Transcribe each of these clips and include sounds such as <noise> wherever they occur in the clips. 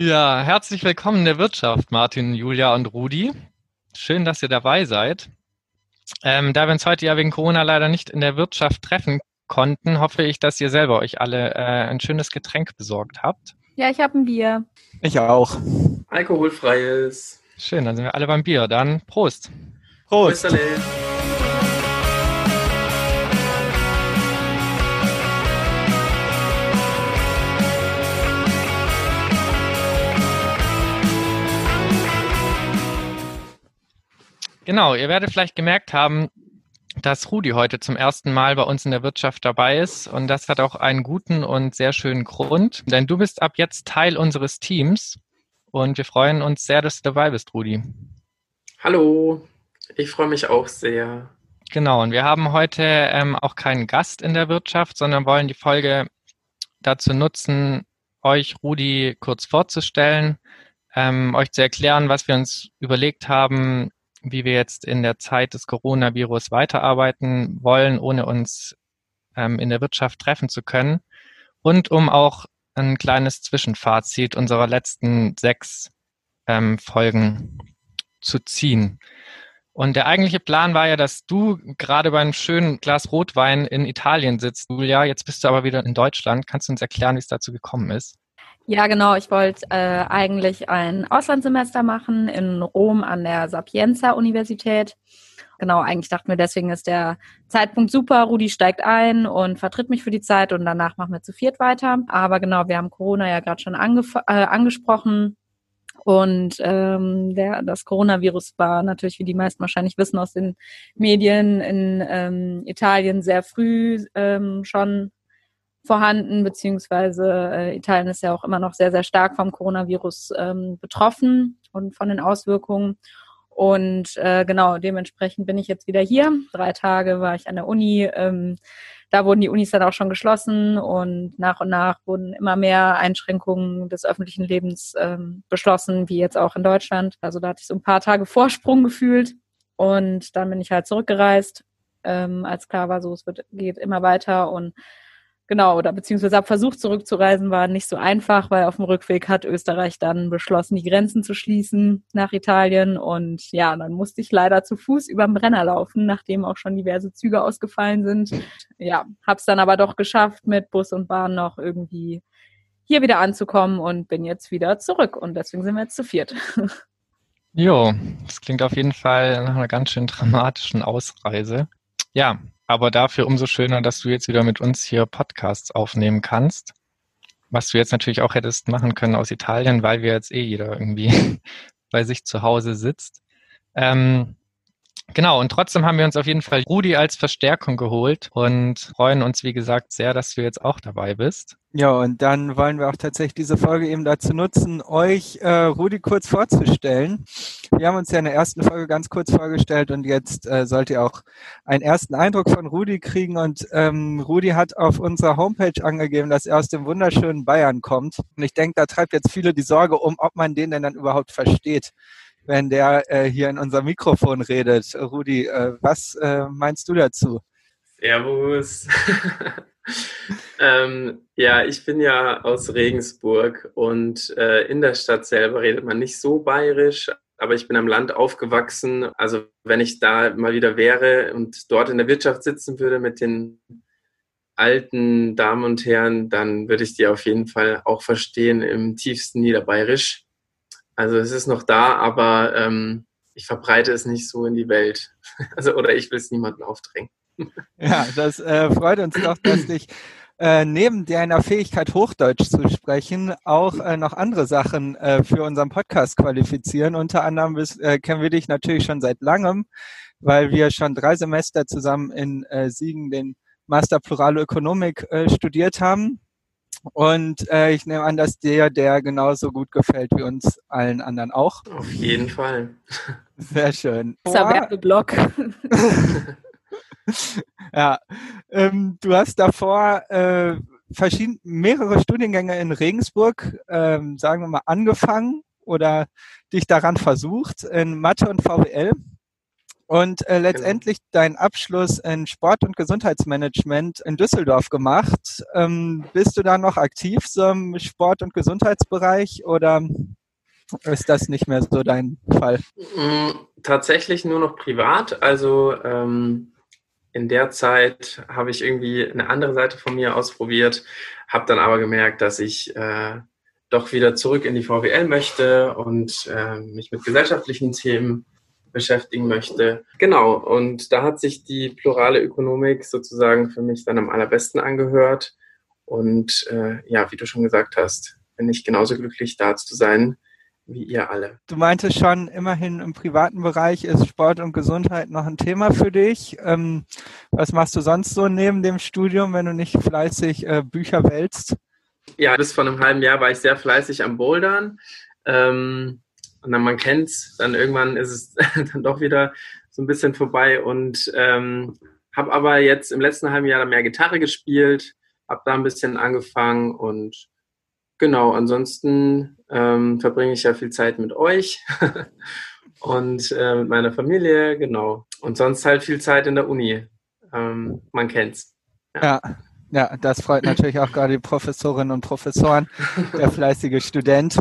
Ja, herzlich willkommen in der Wirtschaft, Martin, Julia und Rudi. Schön, dass ihr dabei seid. Ähm, da wir uns heute ja wegen Corona leider nicht in der Wirtschaft treffen konnten, hoffe ich, dass ihr selber euch alle äh, ein schönes Getränk besorgt habt. Ja, ich habe ein Bier. Ich auch. Alkoholfreies. Schön, dann sind wir alle beim Bier. Dann Prost. Prost. Prost. Genau, ihr werdet vielleicht gemerkt haben, dass Rudi heute zum ersten Mal bei uns in der Wirtschaft dabei ist. Und das hat auch einen guten und sehr schönen Grund, denn du bist ab jetzt Teil unseres Teams. Und wir freuen uns sehr, dass du dabei bist, Rudi. Hallo, ich freue mich auch sehr. Genau, und wir haben heute ähm, auch keinen Gast in der Wirtschaft, sondern wollen die Folge dazu nutzen, euch Rudi kurz vorzustellen, ähm, euch zu erklären, was wir uns überlegt haben, wie wir jetzt in der Zeit des Coronavirus weiterarbeiten wollen, ohne uns ähm, in der Wirtschaft treffen zu können. Und um auch ein kleines Zwischenfazit unserer letzten sechs ähm, Folgen zu ziehen. Und der eigentliche Plan war ja, dass du gerade beim schönen Glas Rotwein in Italien sitzt, Julia. Jetzt bist du aber wieder in Deutschland. Kannst du uns erklären, wie es dazu gekommen ist? Ja, genau. Ich wollte äh, eigentlich ein Auslandssemester machen in Rom an der Sapienza Universität. Genau, eigentlich dachten wir, deswegen ist der Zeitpunkt super. Rudi steigt ein und vertritt mich für die Zeit und danach machen wir zu viert weiter. Aber genau, wir haben Corona ja gerade schon äh, angesprochen. Und ähm, der, das Coronavirus war natürlich, wie die meisten wahrscheinlich wissen aus den Medien, in ähm, Italien sehr früh ähm, schon vorhanden, beziehungsweise äh, Italien ist ja auch immer noch sehr, sehr stark vom Coronavirus ähm, betroffen und von den Auswirkungen. Und äh, genau, dementsprechend bin ich jetzt wieder hier. Drei Tage war ich an der Uni. Ähm, da wurden die Unis dann auch schon geschlossen und nach und nach wurden immer mehr Einschränkungen des öffentlichen Lebens ähm, beschlossen, wie jetzt auch in Deutschland. Also da hatte ich so ein paar Tage Vorsprung gefühlt und dann bin ich halt zurückgereist, ähm, als klar war, so es wird, geht immer weiter und Genau, oder beziehungsweise habe versucht zurückzureisen, war nicht so einfach, weil auf dem Rückweg hat Österreich dann beschlossen, die Grenzen zu schließen nach Italien. Und ja, dann musste ich leider zu Fuß über den Brenner laufen, nachdem auch schon diverse Züge ausgefallen sind. Ja, habe es dann aber doch geschafft, mit Bus und Bahn noch irgendwie hier wieder anzukommen und bin jetzt wieder zurück. Und deswegen sind wir jetzt zu viert. <laughs> Jo, das klingt auf jeden Fall nach einer ganz schön dramatischen Ausreise. Ja, aber dafür umso schöner, dass du jetzt wieder mit uns hier Podcasts aufnehmen kannst. Was du jetzt natürlich auch hättest machen können aus Italien, weil wir jetzt eh jeder irgendwie <laughs> bei sich zu Hause sitzt. Ähm, Genau, und trotzdem haben wir uns auf jeden Fall Rudi als Verstärkung geholt und freuen uns, wie gesagt, sehr, dass du jetzt auch dabei bist. Ja, und dann wollen wir auch tatsächlich diese Folge eben dazu nutzen, euch äh, Rudi kurz vorzustellen. Wir haben uns ja in der ersten Folge ganz kurz vorgestellt und jetzt äh, sollt ihr auch einen ersten Eindruck von Rudi kriegen. Und ähm, Rudi hat auf unserer Homepage angegeben, dass er aus dem wunderschönen Bayern kommt. Und ich denke, da treibt jetzt viele die Sorge um, ob man den denn dann überhaupt versteht wenn der äh, hier in unser Mikrofon redet. Rudi, äh, was äh, meinst du dazu? Servus. <laughs> ähm, ja, ich bin ja aus Regensburg und äh, in der Stadt selber redet man nicht so bayerisch, aber ich bin am Land aufgewachsen. Also wenn ich da mal wieder wäre und dort in der Wirtschaft sitzen würde mit den alten Damen und Herren, dann würde ich die auf jeden Fall auch verstehen im tiefsten Niederbayerisch. Also es ist noch da, aber ähm, ich verbreite es nicht so in die Welt. <laughs> Also oder ich will es niemandem aufdrängen. <laughs> Ja, das äh, freut uns doch, dass dich äh, neben deiner Fähigkeit, Hochdeutsch zu sprechen, auch äh, noch andere Sachen äh, für unseren Podcast qualifizieren. Unter anderem bist, äh, kennen wir dich natürlich schon seit langem, weil wir schon drei Semester zusammen in äh, Siegen den Master Plurale Ökonomik äh, studiert haben. Und äh, ich nehme an, dass dir der genauso gut gefällt wie uns allen anderen auch. Auf jeden Fall. Sehr schön. Dieser Werbeblock. <laughs> ja, ähm, du hast davor äh, verschieden, mehrere Studiengänge in Regensburg, ähm, sagen wir mal, angefangen oder dich daran versucht in Mathe und VWL. Und äh, genau. letztendlich genau. deinen Abschluss in Sport- und Gesundheitsmanagement in Düsseldorf gemacht. Ähm, bist du da noch aktiv so im Sport- und Gesundheitsbereich oder ist das nicht mehr so dein Fall? Mm, tatsächlich nur noch privat. Also ähm, in der Zeit habe ich irgendwie eine andere Seite von mir ausprobiert, habe dann aber gemerkt, dass ich äh, doch wieder zurück in die VWL möchte und äh, mich mit gesellschaftlichen Themen beschäftigen möchte. Genau, und da hat sich die plurale Ökonomik sozusagen für mich dann am allerbesten angehört. Und äh, ja, wie du schon gesagt hast, bin ich genauso glücklich, da zu sein, wie ihr alle. Du meintest schon, immerhin im privaten Bereich ist Sport und Gesundheit noch ein Thema für dich. Ähm, was machst du sonst so neben dem Studium, wenn du nicht fleißig äh, Bücher wälzt? Ja, bis vor einem halben Jahr war ich sehr fleißig am Bouldern. Ähm, und dann man kennt es, dann irgendwann ist es <laughs> dann doch wieder so ein bisschen vorbei und ähm, habe aber jetzt im letzten halben Jahr mehr Gitarre gespielt, habe da ein bisschen angefangen und genau, ansonsten ähm, verbringe ich ja viel Zeit mit euch <laughs> und äh, mit meiner Familie, genau. Und sonst halt viel Zeit in der Uni. Ähm, man kennt's. Ja. ja. Ja, das freut natürlich auch gerade die Professorinnen und Professoren, der <laughs> fleißige Student.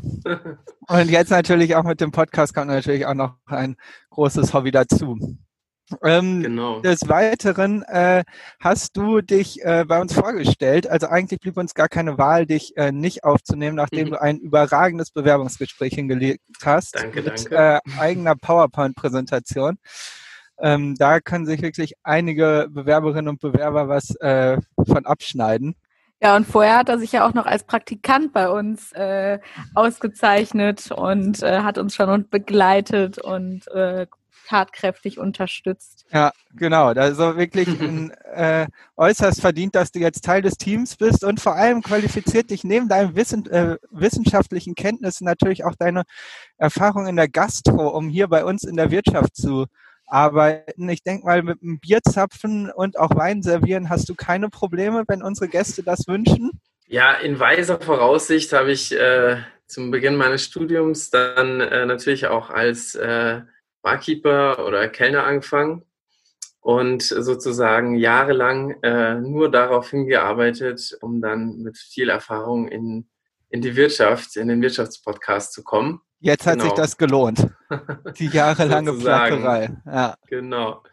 Und jetzt natürlich auch mit dem Podcast kommt natürlich auch noch ein großes Hobby dazu. Ähm, genau. Des Weiteren äh, hast du dich äh, bei uns vorgestellt. Also eigentlich blieb uns gar keine Wahl, dich äh, nicht aufzunehmen, nachdem mhm. <laughs> du ein überragendes Bewerbungsgespräch hingelegt hast. Danke, mit, danke. Äh, eigener PowerPoint-Präsentation. Ähm, da können sich wirklich einige Bewerberinnen und Bewerber was äh, von abschneiden. Ja, und vorher hat er sich ja auch noch als Praktikant bei uns äh, ausgezeichnet und äh, hat uns schon begleitet und äh, tatkräftig unterstützt. Ja, genau. Also wirklich <laughs> ein, äh, äußerst verdient, dass du jetzt Teil des Teams bist und vor allem qualifiziert dich neben deinen Wissen, äh, wissenschaftlichen Kenntnissen natürlich auch deine Erfahrung in der Gastro, um hier bei uns in der Wirtschaft zu arbeiten. Ich denke mal, mit einem Bierzapfen und auch Wein servieren hast du keine Probleme, wenn unsere Gäste das wünschen? Ja, in weiser Voraussicht habe ich äh, zum Beginn meines Studiums dann äh, natürlich auch als äh, Barkeeper oder Kellner angefangen und sozusagen jahrelang äh, nur darauf hingearbeitet, um dann mit viel Erfahrung in, in die Wirtschaft, in den Wirtschaftspodcast zu kommen. Jetzt hat genau. sich das gelohnt. <laughs> Die jahrelange Plackerei. Ja. Genau.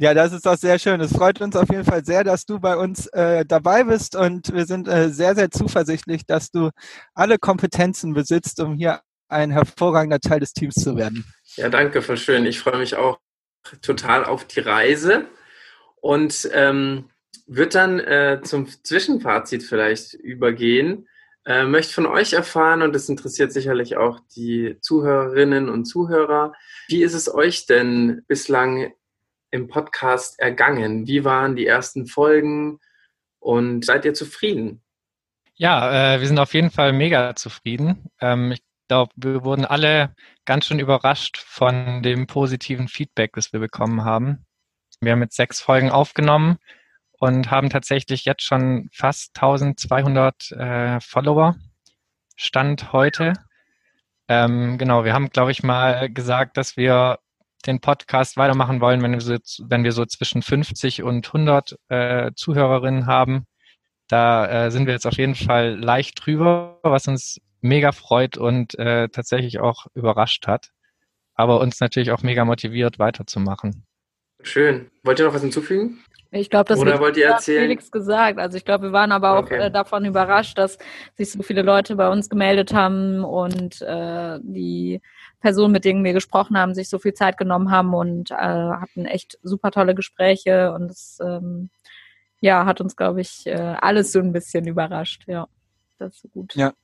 Ja, das ist auch sehr schön. Es freut uns auf jeden Fall sehr, dass du bei uns äh, dabei bist und wir sind äh, sehr, sehr zuversichtlich, dass du alle Kompetenzen besitzt, um hier ein hervorragender Teil des Teams zu werden. Ja, danke, voll schön. Ich freue mich auch total auf die Reise und ähm, wird dann äh, zum Zwischenfazit vielleicht übergehen. Äh, möchte von euch erfahren, und das interessiert sicherlich auch die Zuhörerinnen und Zuhörer, wie ist es euch denn bislang im Podcast ergangen? Wie waren die ersten Folgen und seid ihr zufrieden? Ja, äh, wir sind auf jeden Fall mega zufrieden. Ähm, ich glaube, wir wurden alle ganz schön überrascht von dem positiven Feedback, das wir bekommen haben. Wir haben jetzt sechs Folgen aufgenommen und haben tatsächlich jetzt schon fast 1200 äh, Follower. Stand heute. Ähm, genau, wir haben, glaube ich, mal gesagt, dass wir den Podcast weitermachen wollen, wenn wir so, wenn wir so zwischen 50 und 100 äh, Zuhörerinnen haben. Da äh, sind wir jetzt auf jeden Fall leicht drüber, was uns mega freut und äh, tatsächlich auch überrascht hat, aber uns natürlich auch mega motiviert, weiterzumachen. Schön. Wollt ihr noch was hinzufügen? Ich glaube, das Oder wollt ihr erzählen? Felix gesagt. Also ich glaube, wir waren aber auch okay. äh, davon überrascht, dass sich so viele Leute bei uns gemeldet haben und äh, die Personen, mit denen wir gesprochen haben, sich so viel Zeit genommen haben und äh, hatten echt super tolle Gespräche und es ähm, ja, hat uns, glaube ich, äh, alles so ein bisschen überrascht. Ja, das ist so gut. Ja,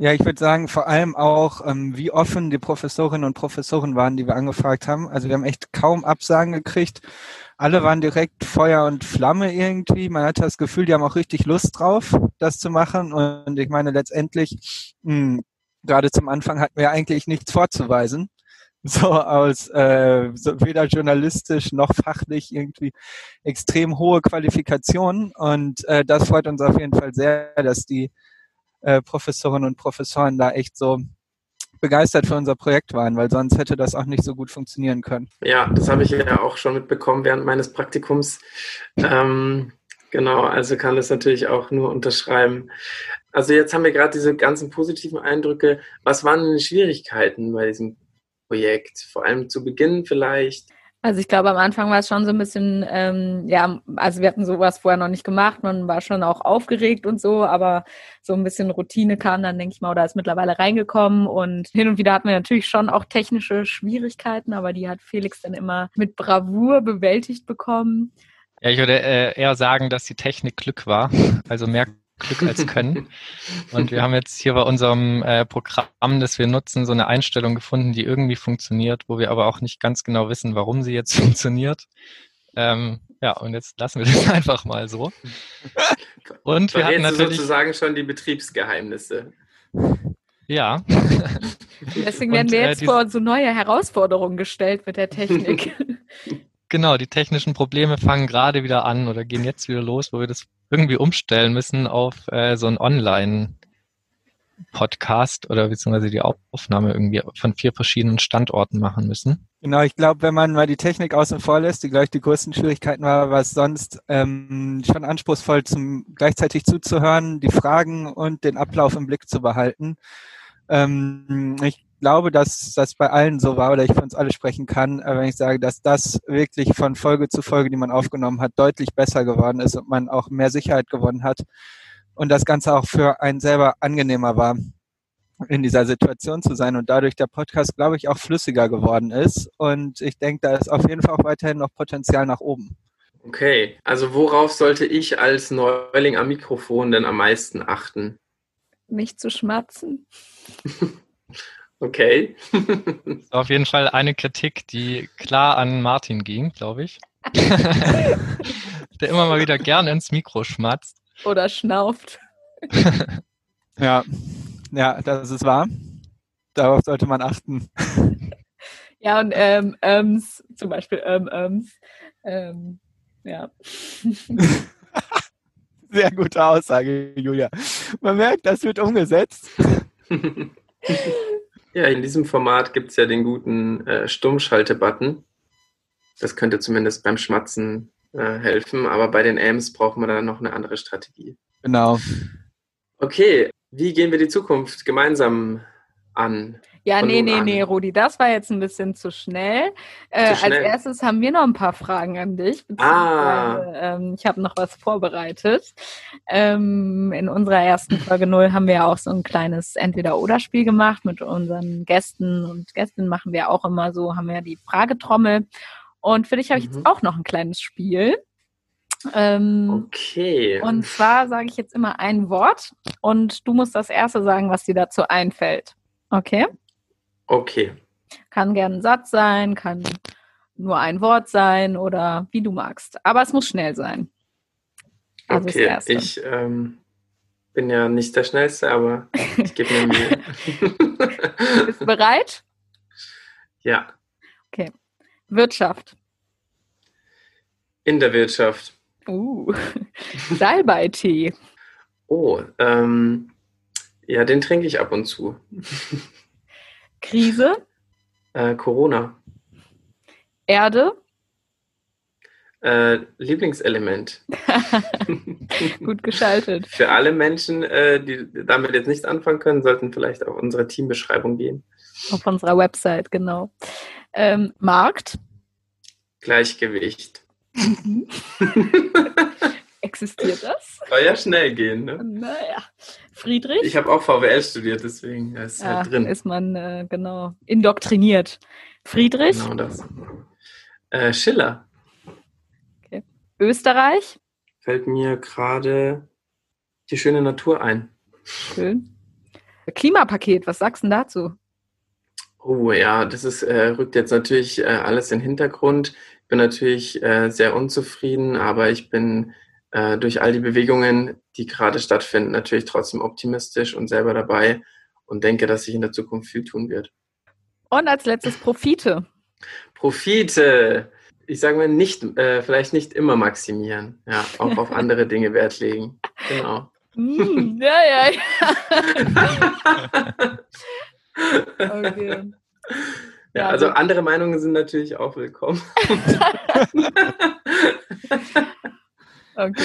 ja, ich würde sagen, vor allem auch, ähm, wie offen die Professorinnen und Professoren waren, die wir angefragt haben. Also wir haben echt kaum Absagen gekriegt. Alle waren direkt Feuer und Flamme irgendwie. Man hatte das Gefühl, die haben auch richtig Lust drauf, das zu machen. Und ich meine, letztendlich, mh, hm, gerade zum Anfang hatten wir eigentlich nichts vorzuweisen. <laughs> So aus äh, so weder journalistisch noch fachlich irgendwie extrem hohe Qualifikationen. Und äh, das freut uns auf jeden Fall sehr, dass die äh, Professorinnen und Professoren da echt so begeistert für unser Projekt waren, weil sonst hätte das auch nicht so gut funktionieren können. Ja, das habe ich ja auch schon mitbekommen während meines Praktikums. Ähm, genau, also kann das natürlich auch nur unterschreiben. Also jetzt haben wir gerade diese ganzen positiven Eindrücke. Was waren denn die Schwierigkeiten bei diesem Projekt? Vor allem zu Beginn vielleicht? Also ich glaube, am Anfang war es schon so ein bisschen, ähm, ja, also wir hatten sowas vorher noch nicht gemacht, man war schon auch aufgeregt und so, aber so ein bisschen Routine kam dann, denke ich mal, oder ist mittlerweile reingekommen und hin und wieder hatten wir natürlich schon auch technische Schwierigkeiten, aber die hat Felix dann immer mit Bravour bewältigt bekommen. Ja, ich würde äh, eher sagen, dass die Technik Glück war. Also mehr Glück als Können. Und wir haben jetzt hier bei unserem äh, Programm, das wir nutzen, so eine Einstellung gefunden, die irgendwie funktioniert, wo wir aber auch nicht ganz genau wissen, warum sie jetzt <laughs> funktioniert. Ähm, ja, und jetzt lassen wir das <laughs> einfach mal so. Und wir hatten natürlich sozusagen schon die Betriebsgeheimnisse. Ja. Deswegen <laughs> werden wir äh, jetzt äh, vor so neue Herausforderungen gestellt mit der Technik. Genau, die technischen Probleme fangen gerade wieder an oder gehen jetzt wieder los, wo wir das irgendwie umstellen müssen auf äh, so ein Online-Podcast oder beziehungsweise die Aufnahme irgendwie von vier verschiedenen Standorten machen müssen. Genau, ich glaube, wenn man mal die Technik außen vor lässt, die gleich die größten Schwierigkeiten war, es sonst ähm, schon anspruchsvoll, zum gleichzeitig zuzuhören, die Fragen und den Ablauf im Blick zu behalten. Ähm, ich glaube, dass das bei allen so war oder ich für uns alle sprechen kann, äh, wenn ich sage, dass das wirklich von Folge zu Folge, die man aufgenommen hat, deutlich besser geworden ist und man auch mehr Sicherheit gewonnen hat und das Ganze auch für einen selber angenehmer war, in dieser Situation zu sein und dadurch der Podcast, glaube ich, auch flüssiger geworden ist. Und ich denke, da ist auf jeden Fall auch weiterhin noch Potenzial nach oben. Okay, also worauf sollte ich als Neuling am Mikrofon denn am meisten achten? Nicht zu schmatzen. <laughs> Okay. <laughs> auf jeden Fall eine Kritik, die klar an Martin ging, glaube ich. <laughs> Der immer mal wieder gerne ins Mikro schmatzt. Oder schnauft. <laughs> ja, ja, das ist wahr. Darauf sollte man achten. Ja, und ähm, ähm, zum Beispiel ähm, ähm, ähm, ja. Sehr gute Aussage, Julia. Man merkt, das wird umgesetzt. Ja, in diesem Format gibt es ja den guten äh, Stummschalte-Button. Das könnte zumindest beim Schmatzen äh, helfen, aber bei den Ams brauchen wir dann noch eine andere Strategie. Genau. Okay, wie gehen wir die Zukunft gemeinsam an? Ja, nee, nee, nee, Rudi, das war jetzt ein bisschen zu schnell. Äh, zu schnell. Als erstes haben wir noch ein paar Fragen an dich. Ah. Ähm, ich habe noch was vorbereitet. Ähm, in unserer ersten Folge 0 haben wir ja auch so ein kleines Entweder-Oder-Spiel gemacht mit unseren Gästen und Gästinnen machen wir auch immer so, haben wir die Fragetrommel. Und für dich habe ich mhm. jetzt auch noch ein kleines Spiel. Ähm, okay. Und zwar sage ich jetzt immer ein Wort und du musst das erste sagen, was dir dazu einfällt. Okay? Okay. Kann gern ein Satz sein, kann nur ein Wort sein oder wie du magst. Aber es muss schnell sein. Also okay, ich ähm, bin ja nicht der Schnellste, aber ich gebe mir Mühe. <laughs> Bist du bereit? Ja. Okay. Wirtschaft. In der Wirtschaft. Uh, <laughs> Salbeitee. Oh, ähm, ja, den trinke ich ab und zu. Krise? Äh, Corona. Erde? Äh, Lieblingselement. <laughs> Gut geschaltet. Für alle Menschen, äh, die damit jetzt nichts anfangen können, sollten vielleicht auf unsere Teambeschreibung gehen. Auf unserer Website, genau. Ähm, Markt? Gleichgewicht. <laughs> Existiert das? Soll ja schnell gehen, ne? Naja. Friedrich? Ich habe auch VWL studiert, deswegen ist ja, halt drin. Ist man, äh, genau, indoktriniert. Friedrich? Genau das. Äh, Schiller. Okay. Österreich? Fällt mir gerade die schöne Natur ein. Schön. Klimapaket, was sagst du dazu? Oh ja, das ist, äh, rückt jetzt natürlich äh, alles in den Hintergrund. Ich bin natürlich äh, sehr unzufrieden, aber ich bin äh, durch all die Bewegungen, die gerade stattfinden, natürlich trotzdem optimistisch und selber dabei und denke, dass sich in der Zukunft viel tun wird. Und als letztes Profite. Profite. Ich sage mal, nicht, äh, vielleicht nicht immer maximieren. Ja, auch auf <laughs> andere Dinge Wert legen. Genau. Mm, <laughs> ja, ja, ja. Okay. Ja, ja, also andere Meinungen sind natürlich auch willkommen. <laughs> okay.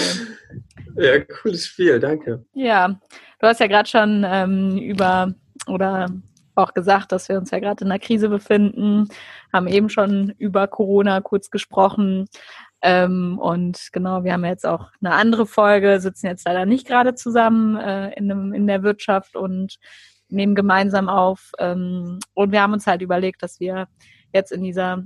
Ja, cooles Spiel, danke. Ja, du hast ja gerade schon ähm, über oder auch gesagt, dass wir uns ja gerade in einer Krise befinden, haben eben schon über Corona kurz gesprochen. Ähm, und genau, wir haben jetzt auch eine andere Folge, sitzen jetzt leider nicht gerade zusammen äh, in, einem, in der Wirtschaft und nehmen gemeinsam auf. Ähm, und wir haben uns halt überlegt, dass wir jetzt in dieser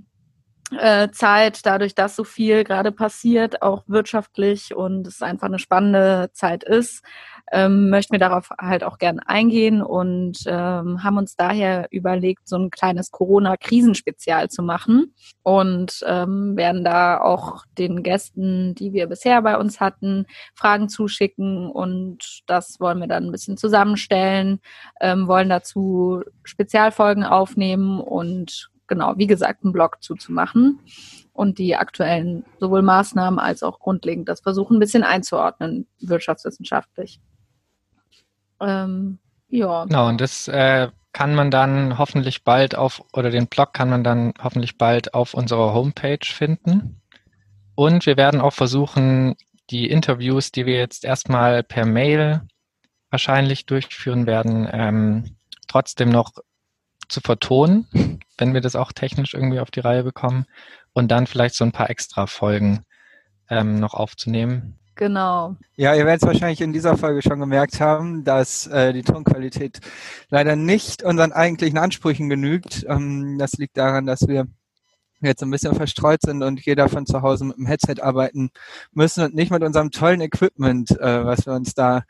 äh, Zeit, dadurch, dass so viel gerade passiert, auch wirtschaftlich und es einfach eine spannende Zeit ist, ähm, möchten wir darauf halt auch gern eingehen und ähm, haben uns daher überlegt, so ein kleines Corona-Krisenspezial zu machen und ähm, werden da auch den Gästen, die wir bisher bei uns hatten, Fragen zuschicken und das wollen wir dann ein bisschen zusammenstellen, ähm, wollen dazu Spezialfolgen aufnehmen und genau, wie gesagt, einen Blog zuzumachen und die aktuellen sowohl Maßnahmen als auch grundlegend das versuchen, ein bisschen einzuordnen, wirtschaftswissenschaftlich. Ähm, ja. Genau, und das äh, kann man dann hoffentlich bald auf, oder den Blog kann man dann hoffentlich bald auf unserer Homepage finden. Und wir werden auch versuchen, die Interviews, die wir jetzt erstmal per Mail wahrscheinlich durchführen werden, ähm, trotzdem noch zu vertonen, wenn wir das auch technisch irgendwie auf die Reihe bekommen. Und dann vielleicht so ein paar extra Folgen ähm, noch aufzunehmen. Genau. Ja, ihr werdet es wahrscheinlich in dieser Folge schon gemerkt haben, dass äh, die Tonqualität leider nicht unseren eigentlichen Ansprüchen genügt. Ähm, das liegt daran, dass wir jetzt ein bisschen verstreut sind und jeder von zu Hause mit dem Headset arbeiten müssen und nicht mit unserem tollen Equipment, äh, was wir uns da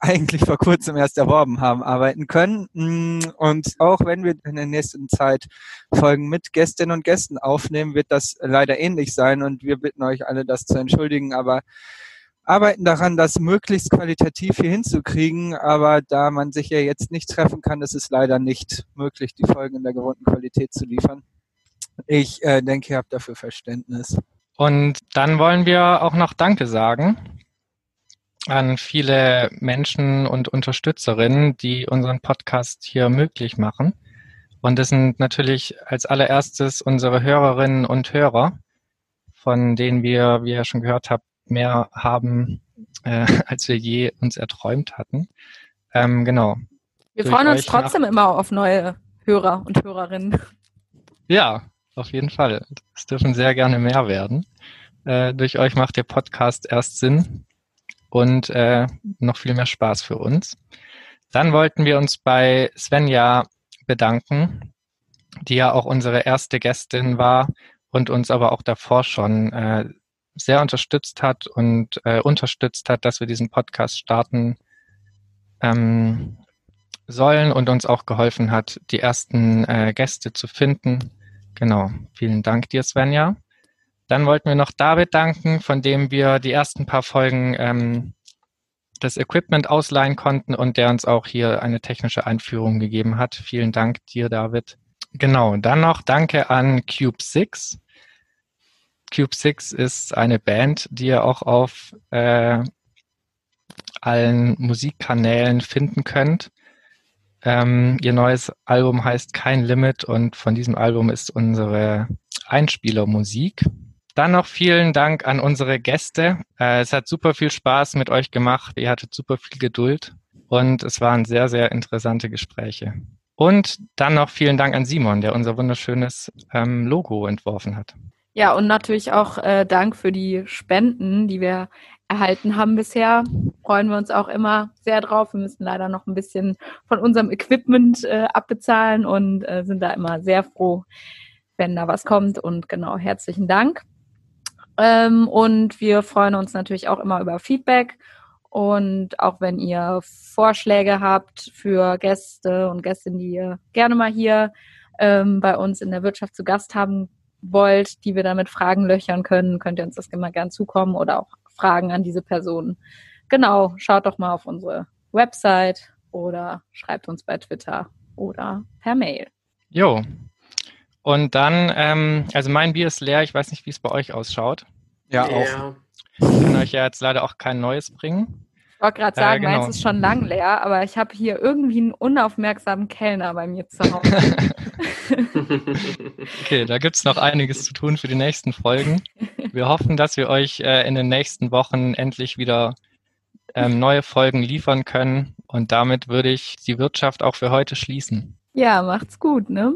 eigentlich vor kurzem erst erworben haben, arbeiten können. Mm, und auch wenn wir in der nächsten Zeit Folgen mit Gästinnen und Gästen aufnehmen, wird das leider ähnlich sein. Und wir bitten euch alle, das zu entschuldigen. Aber arbeiten daran, das möglichst qualitativ hier hinzukriegen. Aber da man sich ja jetzt nicht treffen kann, ist es leider nicht möglich, die Folgen in der gewohnten Qualität zu liefern. Ich äh, denke, ihr habt dafür Verständnis. Und dann wollen wir auch noch Danke sagen an viele Menschen und Unterstützerinnen, die unseren Podcast hier möglich machen. Und das sind natürlich als allererstes unsere Hörerinnen und Hörer, von denen wir, wie ihr schon gehört habt, mehr haben, äh, <laughs> als wir je uns erträumt hatten. Ähm, genau. Wir Durch freuen uns trotzdem immer auf neue Hörer und Hörerinnen. Ja, auf jeden Fall. Es dürfen sehr gerne mehr werden. Äh, durch euch macht der Podcast erst Sinn und äh, noch viel mehr Spaß für uns. Dann wollten wir uns bei Svenja bedanken, die ja auch unsere erste Gästin war und uns aber auch davor schon äh, sehr unterstützt hat und äh, unterstützt hat, dass wir diesen Podcast starten ähm, sollen und uns auch geholfen hat, die ersten äh, Gäste zu finden. Genau. Vielen Dank dir, Svenja. Dann wollten wir noch David danken, von dem wir die ersten paar Folgen ähm, das Equipment ausleihen konnten und der uns auch hier eine technische Einführung gegeben hat. Vielen Dank dir, David. Genau, dann noch danke an Cube 6. Cube 6 ist eine Band, die ihr auch auf äh, allen Musikkanälen finden könnt. Ähm, ihr neues Album heißt Kein Limit und von diesem Album ist unsere Einspielermusik. Dann noch vielen Dank an unsere Gäste. Äh, es hat super viel Spaß mit euch gemacht. Ihr hattet super viel Geduld und es waren sehr, sehr interessante Gespräche. Und dann noch vielen Dank an Simon, der unser wunderschönes ähm, Logo entworfen hat. Ja, und natürlich auch äh, Dank für die Spenden, die wir erhalten haben bisher. Freuen wir uns auch immer sehr drauf. Wir müssen leider noch ein bisschen von unserem Equipment äh, abbezahlen und äh, sind da immer sehr froh, wenn da was kommt. Und genau, herzlichen Dank. Ähm, und wir freuen uns natürlich auch immer über Feedback. Und auch wenn ihr Vorschläge habt für Gäste und Gästinnen, die ihr gerne mal hier ähm, bei uns in der Wirtschaft zu Gast haben wollt, die wir damit Fragen löchern können, könnt ihr uns das immer gern zukommen oder auch Fragen an diese Person. Genau, schaut doch mal auf unsere Website oder schreibt uns bei Twitter oder per Mail. Jo, und dann, ähm, also mein Bier ist leer, ich weiß nicht, wie es bei euch ausschaut. Ja, auch. Ich kann euch ja jetzt leider auch kein neues bringen. Ich wollte gerade sagen, äh, genau. meins ist schon lang leer, aber ich habe hier irgendwie einen unaufmerksamen Kellner bei mir zu Hause. <laughs> okay, da gibt es noch einiges zu tun für die nächsten Folgen. Wir hoffen, dass wir euch äh, in den nächsten Wochen endlich wieder ähm, neue Folgen liefern können. Und damit würde ich die Wirtschaft auch für heute schließen. Ja, macht's gut, ne?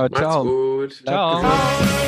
Oh, ciao. Macht's gut. Ciao. ciao.